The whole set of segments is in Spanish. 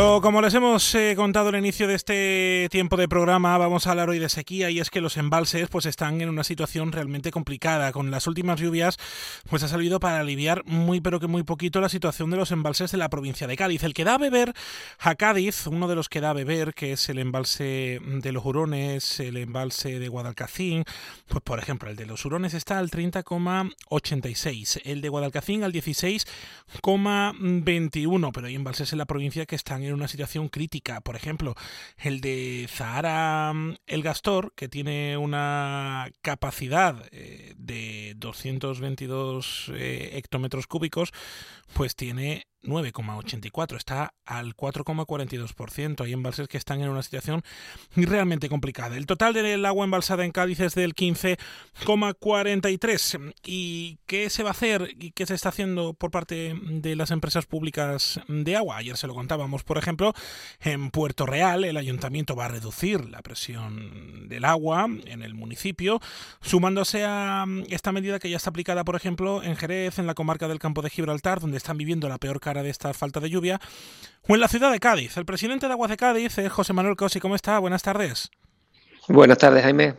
Pero como les hemos eh, contado al inicio de este tiempo de programa, vamos a hablar hoy de sequía y es que los embalses pues están en una situación realmente complicada. Con las últimas lluvias pues ha salido para aliviar muy pero que muy poquito la situación de los embalses de la provincia de Cádiz. El que da a beber a Cádiz, uno de los que da a beber, que es el embalse de los Hurones, el embalse de Guadalcacín, pues por ejemplo el de los Hurones está al 30,86, el de Guadalcacín al 16,21, pero hay embalses en la provincia que están en una situación crítica. Por ejemplo, el de Zahara mm, El Gastor, que tiene una capacidad eh, de 222 eh, hectómetros cúbicos, pues tiene 9,84, está al 4,42%. Hay embalses que están en una situación realmente complicada. El total del agua embalsada en Cádiz es del 15,43. ¿Y qué se va a hacer y qué se está haciendo por parte de las empresas públicas de agua? Ayer se lo contábamos, por ejemplo, en Puerto Real el ayuntamiento va a reducir la presión del agua en el municipio, sumándose a esta medida que ya está aplicada, por ejemplo, en Jerez, en la comarca del Campo de Gibraltar, donde están viviendo la peor de esta falta de lluvia, o en la ciudad de Cádiz. El presidente de Aguas de Cádiz es José Manuel Cosi. ¿Cómo está? Buenas tardes. Buenas tardes, Jaime.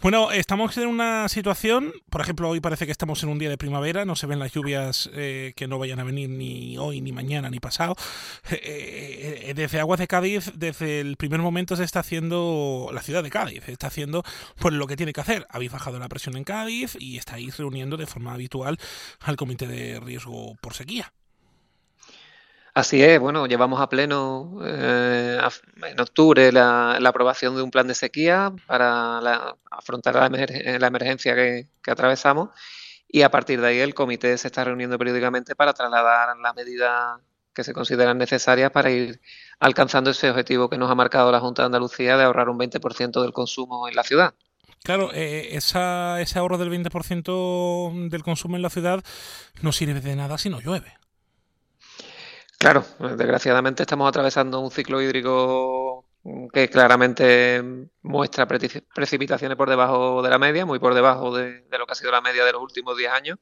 Bueno, estamos en una situación, por ejemplo, hoy parece que estamos en un día de primavera, no se ven las lluvias eh, que no vayan a venir ni hoy, ni mañana, ni pasado. Eh, eh, desde Aguas de Cádiz, desde el primer momento se está haciendo, la ciudad de Cádiz, está haciendo pues lo que tiene que hacer. Habéis bajado la presión en Cádiz y estáis reuniendo de forma habitual al Comité de Riesgo por Sequía. Así es, bueno, llevamos a pleno eh, en octubre la, aprobación de un plan de sequía para afrontar la, emergencia que, atravesamos y a partir de ahí el comité se está reuniendo periódicamente para trasladar las medidas que se consideran necesarias para ir alcanzando ese objetivo que nos ha marcado la Junta de Andalucía de ahorrar un 20% del consumo en la ciudad. Claro, eh, ese ahorro del 20% del consumo en la ciudad no sirve de nada si no llueve. Claro, desgraciadamente estamos atravesando un ciclo hídrico que claramente muestra precipitaciones por debajo de la media, muy por debajo de, lo que ha sido la media de los últimos 10 años.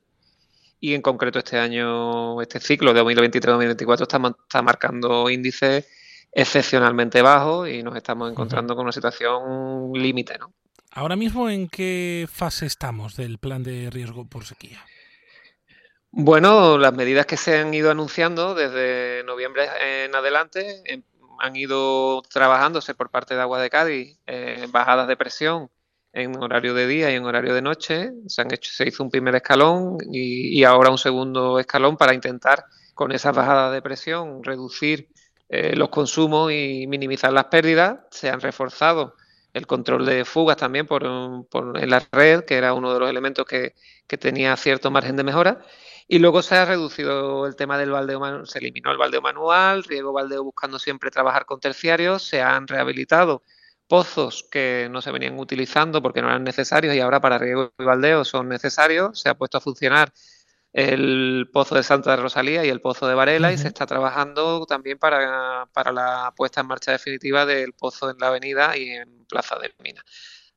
Y en concreto este año, este ciclo de 2023-2024 está, está marcando índices excepcionalmente bajos y nos estamos encontrando con una situación límite. ¿no? Ahora mismo, ¿en qué fase estamos del plan de riesgo por sequía? Bueno, las medidas que se han ido anunciando desde noviembre en adelante em, han ido trabajándose por parte de Agua de Cádiz, eh, bajadas de presión en horario de día y en horario de noche. Se, han hecho, se hizo un primer escalón y, ahora un segundo escalón para intentar con esas bajadas de presión reducir eh, los consumos y minimizar las pérdidas. Se han reforzado el control de fugas también por, en la red, que era uno de los elementos que, que tenía cierto margen de mejora. Y luego se ha reducido el tema del baldeo manual, se eliminó el baldeo manual, riego baldeo buscando siempre trabajar con terciarios, se han rehabilitado pozos que no se venían utilizando porque no eran necesarios y ahora para riego y baldeo son necesarios, se ha puesto a funcionar el pozo de Santa Rosalía y el pozo de Varela y se está trabajando también para, para la puesta en marcha definitiva del pozo en la avenida y en Plaza de Mina.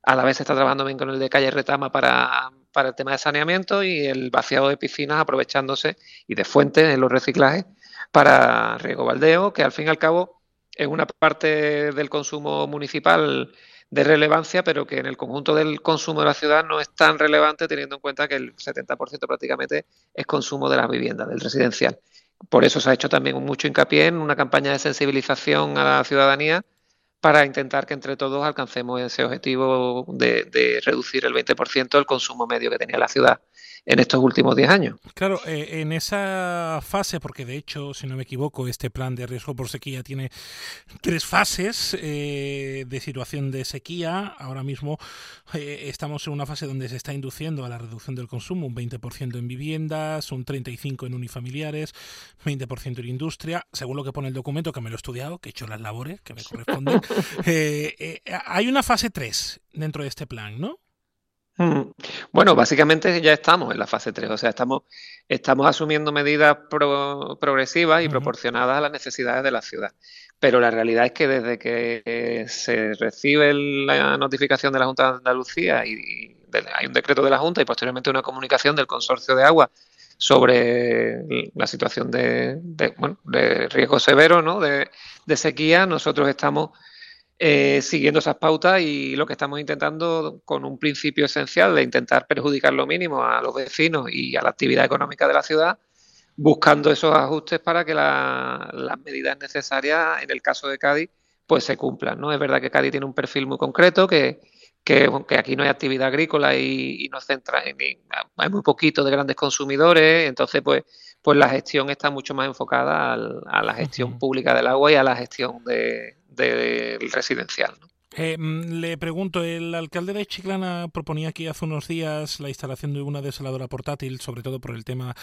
A la vez se está trabajando bien con el de calle Retama para, el tema de saneamiento y el vaciado de piscinas aprovechándose y de fuentes en los reciclajes para riego baldeo, que al fin y al cabo es una parte del consumo municipal de relevancia, pero que en el conjunto del consumo de la ciudad no es tan relevante teniendo en cuenta que el 70% prácticamente es consumo de las viviendas, del residencial. Por eso se ha hecho también mucho hincapié en una campaña de sensibilización a la ciudadanía para intentar que entre todos alcancemos ese objetivo de, reducir el 20% el consumo medio que tenía la ciudad en estos últimos 10 años. Claro, eh, en esa fase, porque de hecho, si no me equivoco, este plan de riesgo por sequía tiene tres fases eh, de situación de sequía. Ahora mismo eh, estamos en una fase donde se está induciendo a la reducción del consumo, un 20% en viviendas, un 35% en unifamiliares, 20% en industria, según lo que pone el documento, que me lo he estudiado, que he hecho las labores que me corresponden. hay una fase 3 dentro de este plan, ¿no? Mm. Bueno, básicamente ya estamos en la fase 3, o sea, estamos, estamos asumiendo medidas progresivas y proporcionadas a las necesidades de la ciudad. Pero la realidad es que desde que se recibe la notificación de la Junta de Andalucía y hay un decreto de la Junta y posteriormente una comunicación del Consorcio de Agua sobre la situación de, bueno, de riesgo severo, ¿no? de, sequía. Nosotros estamos eh, siguiendo esas pautas y lo que estamos intentando con un principio esencial de intentar perjudicar lo mínimo a los vecinos y a la actividad económica de la ciudad, buscando esos ajustes para que las medidas necesarias en el caso de Cádiz pues se cumplan. ¿no? Es verdad que Cádiz tiene un perfil muy concreto que que, aquí no hay actividad agrícola y, no centra en, hay muy poquito de grandes consumidores, entonces pues, pues la gestión está mucho más enfocada a la gestión pública del agua y a la gestión de, del residencial. ¿no? Eh, mm, le pregunto, el alcalde de Chiclana proponía aquí hace unos días la instalación de una desaladora portátil, sobre todo por el tema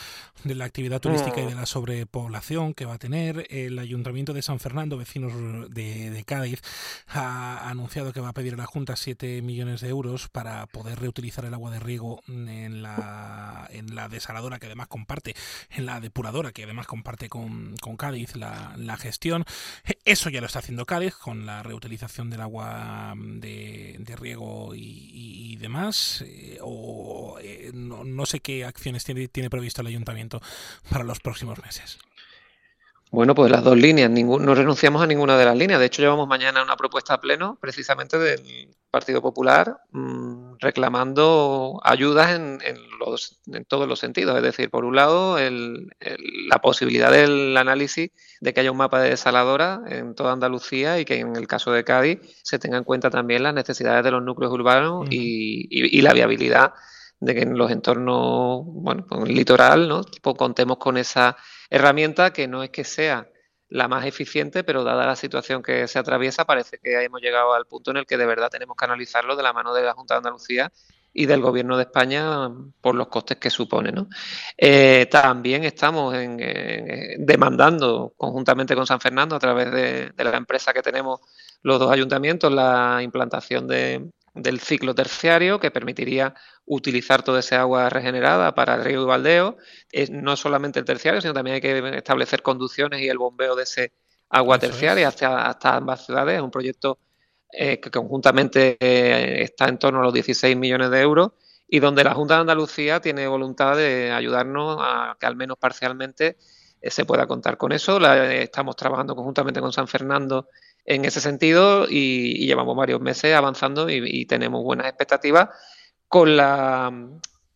de la actividad turística y de la sobrepoblación que va a tener. El Ayuntamiento de San Fernando, vecinos de, Cádiz, ha anunciado que va a pedir a la Junta 7 millones de euros para poder reutilizar el agua de riego en la, en la desaladora que además comparte, en la depuradora que además comparte con, Cádiz la, la gestión. Eso ya lo está haciendo Cádiz con la reutilización del agua de, riego y, demás? Eh, ¿O eh, no, sé qué acciones tiene, tiene previsto el ayuntamiento para los próximos meses? Bueno, pues las dos líneas, no renunciamos a ninguna de las líneas. De hecho, llevamos mañana una propuesta a pleno, precisamente del Partido Popular, mm, reclamando ayudas en, los, en, todos los sentidos. Es decir, por un lado, la posibilidad del análisis de que haya un mapa de desaladora en toda Andalucía y que en el caso de Cádiz se tenga en cuenta también las necesidades de los núcleos urbanos y, la viabilidad de que en los entornos, bueno, con el litoral, ¿no? Pues contemos con esa herramienta que no es que sea la más eficiente, pero dada la situación que se atraviesa, parece que hemos llegado al punto en el que de verdad tenemos que analizarlo de la mano de la Junta de Andalucía y del Gobierno de España por los costes que supone. Eh, también estamos demandando conjuntamente con San Fernando, a través de, la empresa que tenemos los dos ayuntamientos, la implantación de, del ciclo terciario que permitiría utilizar toda esa agua regenerada para el río y baldeo. no solamente el terciario, sino también hay que establecer conducciones y el bombeo de ese agua terciaria hasta, hasta ambas ciudades. Es un proyecto eh, que conjuntamente eh, está en torno a los 16 millones de euros y donde la Junta de Andalucía tiene voluntad de ayudarnos a que al menos parcialmente eh, se pueda contar con eso. estamos trabajando conjuntamente con San Fernando en ese sentido y, llevamos varios meses avanzando y, tenemos buenas expectativas con la,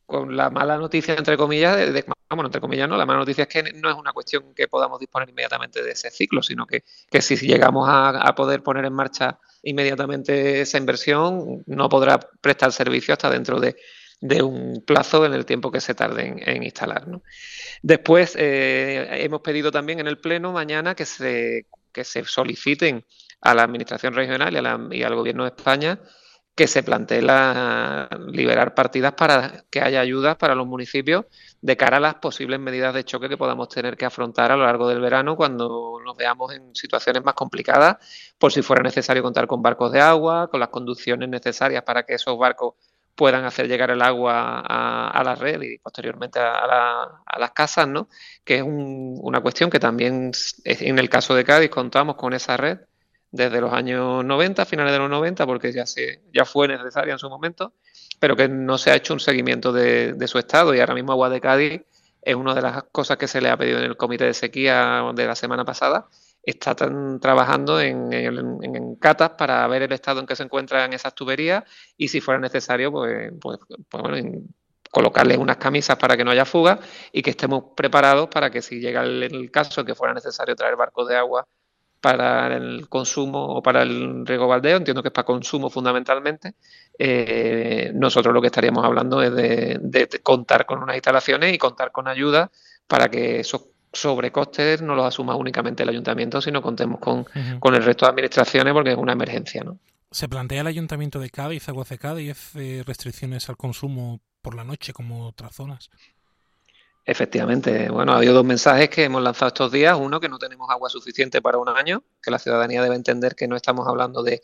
con la mala noticia, entre comillas, de, bueno, entre comillas, no, la mala noticia es que no es una cuestión que podamos disponer inmediatamente de ese ciclo, sino que, que si llegamos a, poder poner en marcha inmediatamente esa inversión, no podrá prestar servicio hasta dentro de, un plazo en el tiempo que se tarde en, instalar. ¿no? Después, eh, hemos pedido también en el Pleno mañana que se que se soliciten a la Administración Regional y, al Gobierno de España que se plantee la, liberar partidas para que haya ayudas para los municipios de cara a las posibles medidas de choque que podamos tener que afrontar a lo largo del verano cuando nos veamos en situaciones más complicadas, por si fuera necesario contar con barcos de agua, con las conducciones necesarias para que esos barcos puedan hacer llegar el agua a, la red y posteriormente a, las casas, ¿no? Que es una cuestión que también en el caso de Cádiz contamos con esa red desde los años 90, finales de los 90, porque ya, se, ya fue necesaria en su momento, pero que no se ha hecho un seguimiento de, de su estado. Y ahora mismo Agua de Cádiz es una de las cosas que se le ha pedido en el comité de sequía de la semana pasada. Está trabajando en, catas para ver el estado en que se encuentran esas tuberías y si fuera necesario, pues, pues, pues bueno, colocarles unas camisas para que no haya fuga y que estemos preparados para que si llega el, caso que fuera necesario traer barcos de agua para el consumo o para el riego baldeo, entiendo que es para consumo fundamentalmente, eh, nosotros lo que estaríamos hablando es de, de, contar con unas instalaciones y contar con ayuda para que esos sobrecostes no los asuma únicamente el ayuntamiento, sino contemos con, el resto de administraciones porque es una emergencia. ¿no? ¿Se plantea el ayuntamiento de Cádiz, Aguas de Cádiz, eh, restricciones al consumo por la noche como otras zonas? Efectivamente, bueno, ha habido dos mensajes que hemos lanzado estos días. Uno, que no tenemos agua suficiente para un año, que la ciudadanía debe entender que no estamos hablando de,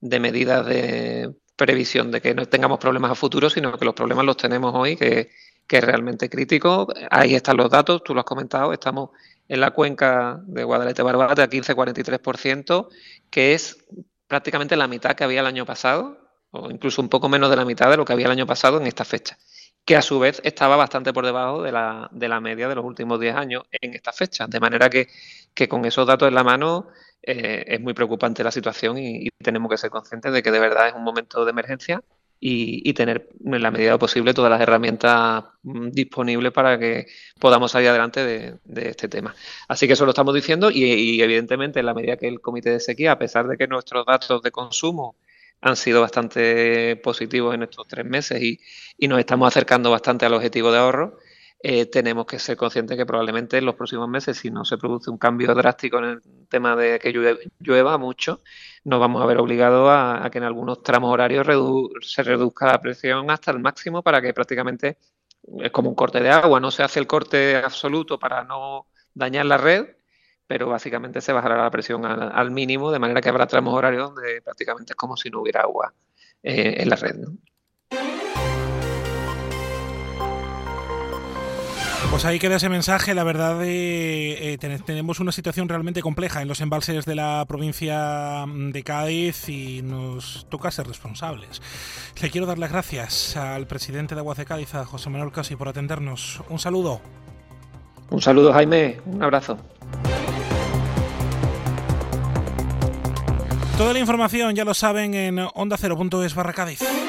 de medidas de previsión de que no tengamos problemas a futuro, sino que los problemas los tenemos hoy, que que es realmente crítico. Ahí están los datos, tú lo has comentado, estamos en la cuenca de Guadalete Barbate a 15,43%, que es prácticamente la mitad que había el año pasado, o incluso un poco menos de la mitad de lo que había el año pasado en esta fecha. Que a su vez estaba bastante por debajo de la, de la media de los últimos 10 años en esta fecha. De manera que, que con esos datos en la mano eh, es muy preocupante la situación y, tenemos que ser conscientes de que de verdad es un momento de emergencia y, tener en la medida posible todas las herramientas mm, disponibles para que podamos salir adelante de, este tema. Así que eso lo estamos diciendo y, y, evidentemente en la medida que el comité de sequía, a pesar de que nuestros datos de consumo han sido bastante positivos en estos tres meses y, nos estamos acercando bastante al objetivo de ahorro. Eh, tenemos que ser conscientes que probablemente en los próximos meses, si no se produce un cambio drástico en el tema de que llueva, mucho, nos vamos a ver obligados a, que en algunos tramos horarios se reduzca la presión hasta el máximo para que prácticamente es como un corte de agua, no se hace el corte absoluto para no dañar la red, pero básicamente se bajará la presión al, mínimo, de manera que habrá tramos horarios donde prácticamente es como si no hubiera agua eh, en la red. Pues ahí queda ese mensaje. La verdad, eh, tenemos una situación realmente compleja en los embalses de la provincia de Cádiz y nos toca ser responsables. Le quiero dar las gracias al presidente de Aguas de Cádiz, a José Manuel Casi, por atendernos. Un saludo. Un saludo, Jaime. Un abrazo. Toda la información ya lo saben en onda 0.es barra Cádiz.